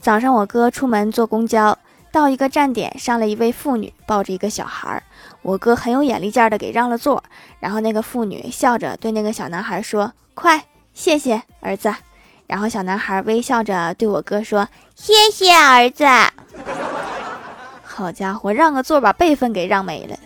早上我哥出门坐公交到一个站点上了一位妇女抱着一个小孩儿。我哥很有眼力见儿的给让了座然后那个妇女笑着对那个小男孩说快谢谢儿子。然后小男孩微笑着对我哥说谢谢儿子。好家伙让个座把辈分给让没了。